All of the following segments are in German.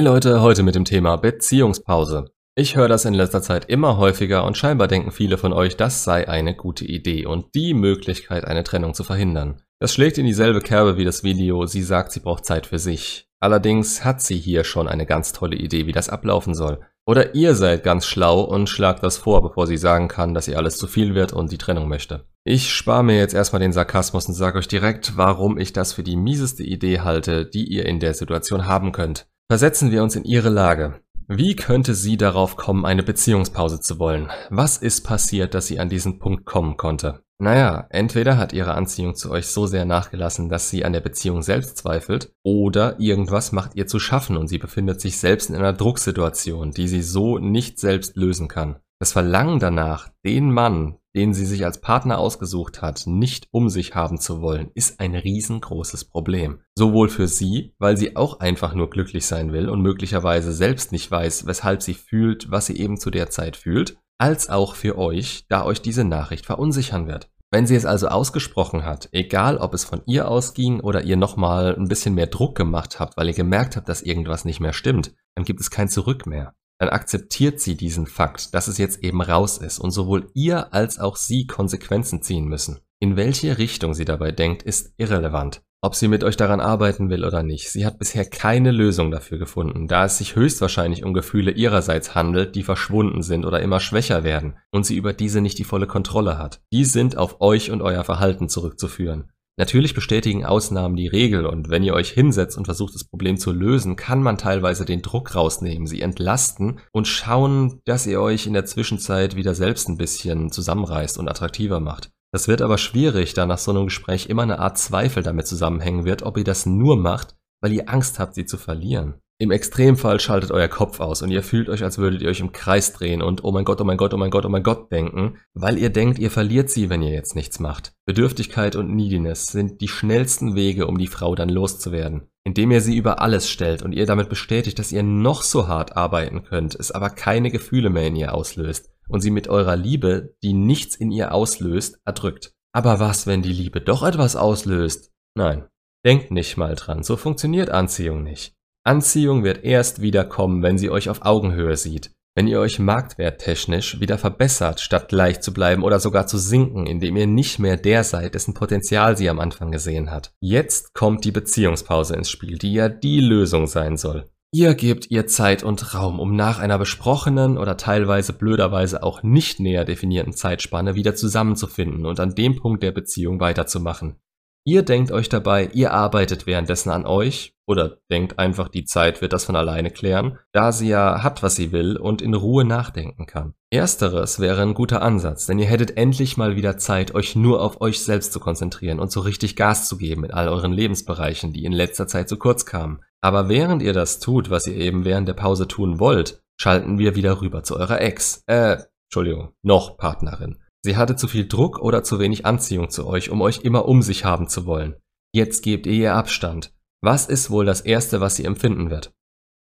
Hey Leute, heute mit dem Thema Beziehungspause. Ich höre das in letzter Zeit immer häufiger und scheinbar denken viele von euch, das sei eine gute Idee und die Möglichkeit, eine Trennung zu verhindern. Das schlägt in dieselbe Kerbe wie das Video, sie sagt, sie braucht Zeit für sich. Allerdings hat sie hier schon eine ganz tolle Idee, wie das ablaufen soll. Oder ihr seid ganz schlau und schlagt das vor, bevor sie sagen kann, dass ihr alles zu viel wird und die Trennung möchte. Ich spare mir jetzt erstmal den Sarkasmus und sage euch direkt, warum ich das für die mieseste Idee halte, die ihr in der Situation haben könnt. Versetzen wir uns in ihre Lage. Wie könnte sie darauf kommen, eine Beziehungspause zu wollen? Was ist passiert, dass sie an diesen Punkt kommen konnte? Naja, entweder hat ihre Anziehung zu euch so sehr nachgelassen, dass sie an der Beziehung selbst zweifelt, oder irgendwas macht ihr zu schaffen und sie befindet sich selbst in einer Drucksituation, die sie so nicht selbst lösen kann. Das Verlangen danach, den Mann, den sie sich als Partner ausgesucht hat, nicht um sich haben zu wollen, ist ein riesengroßes Problem. Sowohl für sie, weil sie auch einfach nur glücklich sein will und möglicherweise selbst nicht weiß, weshalb sie fühlt, was sie eben zu der Zeit fühlt, als auch für euch, da euch diese Nachricht verunsichern wird. Wenn sie es also ausgesprochen hat, egal ob es von ihr ausging oder ihr nochmal ein bisschen mehr Druck gemacht habt, weil ihr gemerkt habt, dass irgendwas nicht mehr stimmt, dann gibt es kein Zurück mehr dann akzeptiert sie diesen Fakt, dass es jetzt eben raus ist und sowohl ihr als auch sie Konsequenzen ziehen müssen. In welche Richtung sie dabei denkt, ist irrelevant. Ob sie mit euch daran arbeiten will oder nicht, sie hat bisher keine Lösung dafür gefunden, da es sich höchstwahrscheinlich um Gefühle ihrerseits handelt, die verschwunden sind oder immer schwächer werden und sie über diese nicht die volle Kontrolle hat. Die sind auf euch und euer Verhalten zurückzuführen. Natürlich bestätigen Ausnahmen die Regel und wenn ihr euch hinsetzt und versucht, das Problem zu lösen, kann man teilweise den Druck rausnehmen, sie entlasten und schauen, dass ihr euch in der Zwischenzeit wieder selbst ein bisschen zusammenreißt und attraktiver macht. Das wird aber schwierig, da nach so einem Gespräch immer eine Art Zweifel damit zusammenhängen wird, ob ihr das nur macht, weil ihr Angst habt, sie zu verlieren. Im Extremfall schaltet euer Kopf aus und ihr fühlt euch, als würdet ihr euch im Kreis drehen und oh mein Gott, oh mein Gott, oh mein Gott, oh mein Gott denken, weil ihr denkt, ihr verliert sie, wenn ihr jetzt nichts macht. Bedürftigkeit und Neediness sind die schnellsten Wege, um die Frau dann loszuwerden. Indem ihr sie über alles stellt und ihr damit bestätigt, dass ihr noch so hart arbeiten könnt, es aber keine Gefühle mehr in ihr auslöst und sie mit eurer Liebe, die nichts in ihr auslöst, erdrückt. Aber was, wenn die Liebe doch etwas auslöst? Nein, denkt nicht mal dran, so funktioniert Anziehung nicht. Anziehung wird erst wiederkommen, wenn sie euch auf Augenhöhe sieht, wenn ihr euch marktwerttechnisch wieder verbessert, statt gleich zu bleiben oder sogar zu sinken, indem ihr nicht mehr der seid, dessen Potenzial sie am Anfang gesehen hat. Jetzt kommt die Beziehungspause ins Spiel, die ja die Lösung sein soll. Ihr gebt ihr Zeit und Raum, um nach einer besprochenen oder teilweise blöderweise auch nicht näher definierten Zeitspanne wieder zusammenzufinden und an dem Punkt der Beziehung weiterzumachen. Ihr denkt euch dabei, ihr arbeitet währenddessen an euch oder denkt einfach, die Zeit wird das von alleine klären, da sie ja hat, was sie will und in Ruhe nachdenken kann. Ersteres wäre ein guter Ansatz, denn ihr hättet endlich mal wieder Zeit, euch nur auf euch selbst zu konzentrieren und so richtig Gas zu geben in all euren Lebensbereichen, die in letzter Zeit zu kurz kamen. Aber während ihr das tut, was ihr eben während der Pause tun wollt, schalten wir wieder rüber zu eurer Ex, äh, Entschuldigung, noch Partnerin. Sie hatte zu viel Druck oder zu wenig Anziehung zu euch, um euch immer um sich haben zu wollen. Jetzt gebt ihr ihr Abstand. Was ist wohl das Erste, was sie empfinden wird?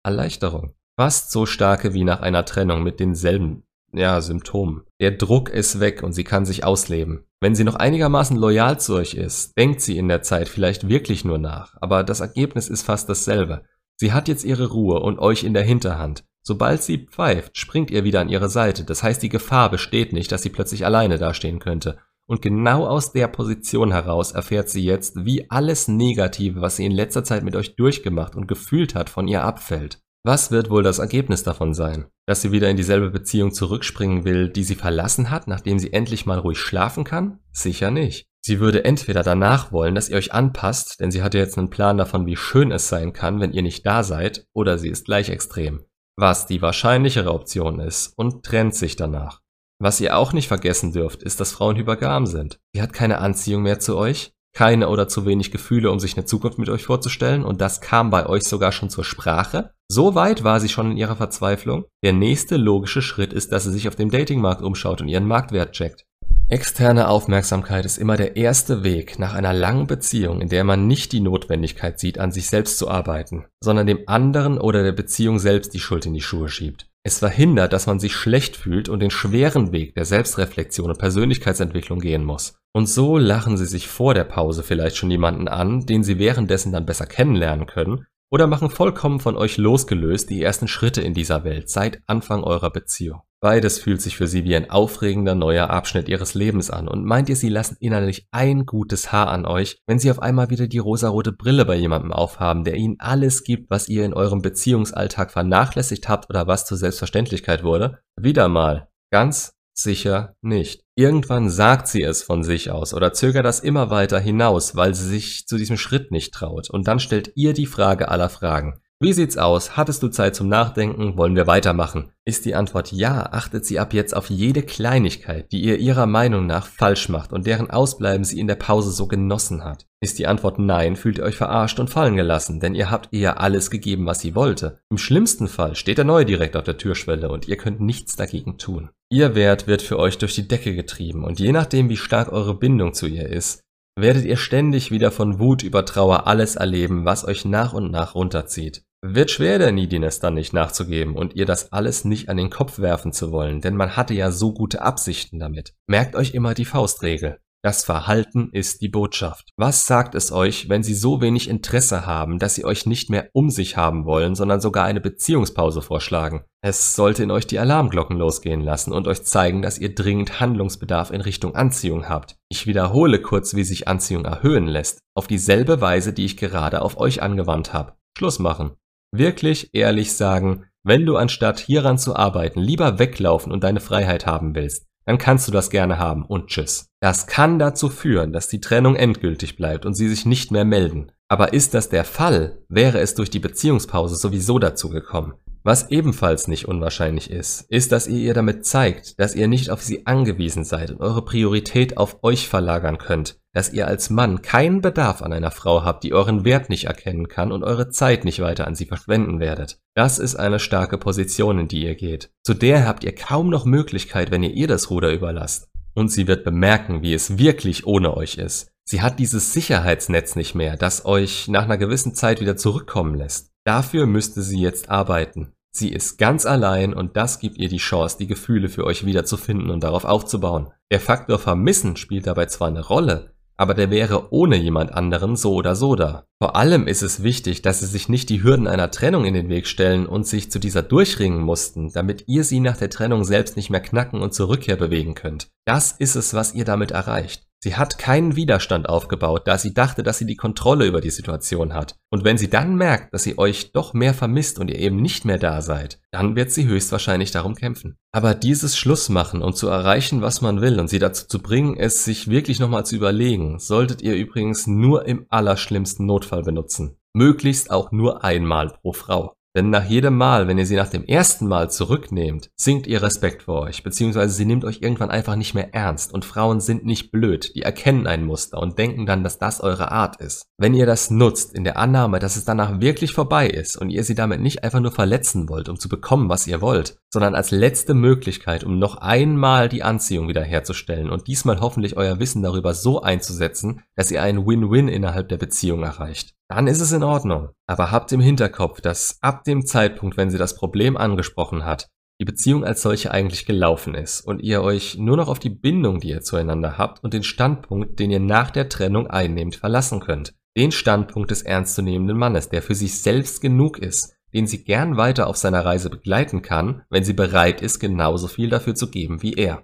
Erleichterung. Fast so starke wie nach einer Trennung mit denselben, ja, Symptomen. Der Druck ist weg und sie kann sich ausleben. Wenn sie noch einigermaßen loyal zu euch ist, denkt sie in der Zeit vielleicht wirklich nur nach, aber das Ergebnis ist fast dasselbe. Sie hat jetzt ihre Ruhe und euch in der Hinterhand. Sobald sie pfeift, springt ihr wieder an ihre Seite. Das heißt, die Gefahr besteht nicht, dass sie plötzlich alleine dastehen könnte. Und genau aus der Position heraus erfährt sie jetzt, wie alles Negative, was sie in letzter Zeit mit euch durchgemacht und gefühlt hat, von ihr abfällt. Was wird wohl das Ergebnis davon sein? Dass sie wieder in dieselbe Beziehung zurückspringen will, die sie verlassen hat, nachdem sie endlich mal ruhig schlafen kann? Sicher nicht. Sie würde entweder danach wollen, dass ihr euch anpasst, denn sie hatte jetzt einen Plan davon, wie schön es sein kann, wenn ihr nicht da seid, oder sie ist gleich extrem was die wahrscheinlichere Option ist, und trennt sich danach. Was ihr auch nicht vergessen dürft, ist, dass Frauen hypergam sind. Sie hat keine Anziehung mehr zu euch, keine oder zu wenig Gefühle, um sich eine Zukunft mit euch vorzustellen, und das kam bei euch sogar schon zur Sprache. So weit war sie schon in ihrer Verzweiflung. Der nächste logische Schritt ist, dass sie sich auf dem Datingmarkt umschaut und ihren Marktwert checkt. Externe Aufmerksamkeit ist immer der erste Weg nach einer langen Beziehung, in der man nicht die Notwendigkeit sieht, an sich selbst zu arbeiten, sondern dem anderen oder der Beziehung selbst die Schuld in die Schuhe schiebt. Es verhindert, dass man sich schlecht fühlt und den schweren Weg der Selbstreflexion und Persönlichkeitsentwicklung gehen muss. Und so lachen sie sich vor der Pause vielleicht schon jemanden an, den sie währenddessen dann besser kennenlernen können, oder machen vollkommen von euch losgelöst die ersten Schritte in dieser Welt seit Anfang eurer Beziehung. Beides fühlt sich für sie wie ein aufregender neuer Abschnitt ihres Lebens an und meint ihr, sie lassen innerlich ein gutes Haar an euch, wenn sie auf einmal wieder die rosarote Brille bei jemandem aufhaben, der ihnen alles gibt, was ihr in eurem Beziehungsalltag vernachlässigt habt oder was zur Selbstverständlichkeit wurde? Wieder mal. Ganz sicher nicht. Irgendwann sagt sie es von sich aus oder zögert das immer weiter hinaus, weil sie sich zu diesem Schritt nicht traut. Und dann stellt ihr die Frage aller Fragen. Wie sieht's aus? Hattest du Zeit zum Nachdenken? Wollen wir weitermachen? Ist die Antwort ja, achtet sie ab jetzt auf jede Kleinigkeit, die ihr ihrer Meinung nach falsch macht und deren Ausbleiben sie in der Pause so genossen hat. Ist die Antwort nein, fühlt ihr euch verarscht und fallen gelassen, denn ihr habt ihr alles gegeben, was sie wollte. Im schlimmsten Fall steht der Neue direkt auf der Türschwelle und ihr könnt nichts dagegen tun. Ihr Wert wird für euch durch die Decke getrieben und je nachdem, wie stark eure Bindung zu ihr ist, werdet ihr ständig wieder von Wut über Trauer alles erleben, was euch nach und nach runterzieht. Wird schwer der Neediness dann nicht nachzugeben und ihr das alles nicht an den Kopf werfen zu wollen, denn man hatte ja so gute Absichten damit. Merkt euch immer die Faustregel. Das Verhalten ist die Botschaft. Was sagt es euch, wenn sie so wenig Interesse haben, dass sie euch nicht mehr um sich haben wollen, sondern sogar eine Beziehungspause vorschlagen? Es sollte in euch die Alarmglocken losgehen lassen und euch zeigen, dass ihr dringend Handlungsbedarf in Richtung Anziehung habt. Ich wiederhole kurz, wie sich Anziehung erhöhen lässt, auf dieselbe Weise, die ich gerade auf euch angewandt habe. Schluss machen. Wirklich ehrlich sagen, wenn du anstatt hieran zu arbeiten lieber weglaufen und deine Freiheit haben willst, dann kannst du das gerne haben und tschüss. Das kann dazu führen, dass die Trennung endgültig bleibt und sie sich nicht mehr melden. Aber ist das der Fall, wäre es durch die Beziehungspause sowieso dazu gekommen. Was ebenfalls nicht unwahrscheinlich ist, ist, dass ihr ihr damit zeigt, dass ihr nicht auf sie angewiesen seid und eure Priorität auf euch verlagern könnt, dass ihr als Mann keinen Bedarf an einer Frau habt, die euren Wert nicht erkennen kann und eure Zeit nicht weiter an sie verschwenden werdet. Das ist eine starke Position, in die ihr geht. Zu der habt ihr kaum noch Möglichkeit, wenn ihr ihr das Ruder überlasst. Und sie wird bemerken, wie es wirklich ohne euch ist. Sie hat dieses Sicherheitsnetz nicht mehr, das euch nach einer gewissen Zeit wieder zurückkommen lässt. Dafür müsste sie jetzt arbeiten. Sie ist ganz allein und das gibt ihr die Chance, die Gefühle für euch wiederzufinden und darauf aufzubauen. Der Faktor Vermissen spielt dabei zwar eine Rolle, aber der wäre ohne jemand anderen so oder so da. Vor allem ist es wichtig, dass sie sich nicht die Hürden einer Trennung in den Weg stellen und sich zu dieser durchringen mussten, damit ihr sie nach der Trennung selbst nicht mehr knacken und zur Rückkehr bewegen könnt. Das ist es, was ihr damit erreicht. Sie hat keinen Widerstand aufgebaut, da sie dachte, dass sie die Kontrolle über die Situation hat. Und wenn sie dann merkt, dass sie euch doch mehr vermisst und ihr eben nicht mehr da seid, dann wird sie höchstwahrscheinlich darum kämpfen. Aber dieses Schlussmachen und zu erreichen, was man will und sie dazu zu bringen, es sich wirklich nochmal zu überlegen, solltet ihr übrigens nur im allerschlimmsten Notfall benutzen. Möglichst auch nur einmal pro Frau. Denn nach jedem Mal, wenn ihr sie nach dem ersten Mal zurücknehmt, sinkt ihr Respekt vor euch, beziehungsweise sie nimmt euch irgendwann einfach nicht mehr ernst und Frauen sind nicht blöd, die erkennen ein Muster und denken dann, dass das eure Art ist. Wenn ihr das nutzt, in der Annahme, dass es danach wirklich vorbei ist und ihr sie damit nicht einfach nur verletzen wollt, um zu bekommen, was ihr wollt, sondern als letzte Möglichkeit, um noch einmal die Anziehung wiederherzustellen und diesmal hoffentlich euer Wissen darüber so einzusetzen, dass ihr einen Win-Win innerhalb der Beziehung erreicht dann ist es in Ordnung. Aber habt im Hinterkopf, dass ab dem Zeitpunkt, wenn sie das Problem angesprochen hat, die Beziehung als solche eigentlich gelaufen ist und ihr euch nur noch auf die Bindung, die ihr zueinander habt und den Standpunkt, den ihr nach der Trennung einnehmt, verlassen könnt. Den Standpunkt des ernstzunehmenden Mannes, der für sich selbst genug ist, den sie gern weiter auf seiner Reise begleiten kann, wenn sie bereit ist, genauso viel dafür zu geben wie er.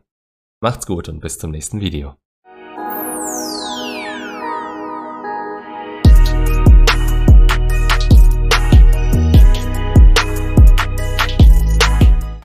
Macht's gut und bis zum nächsten Video.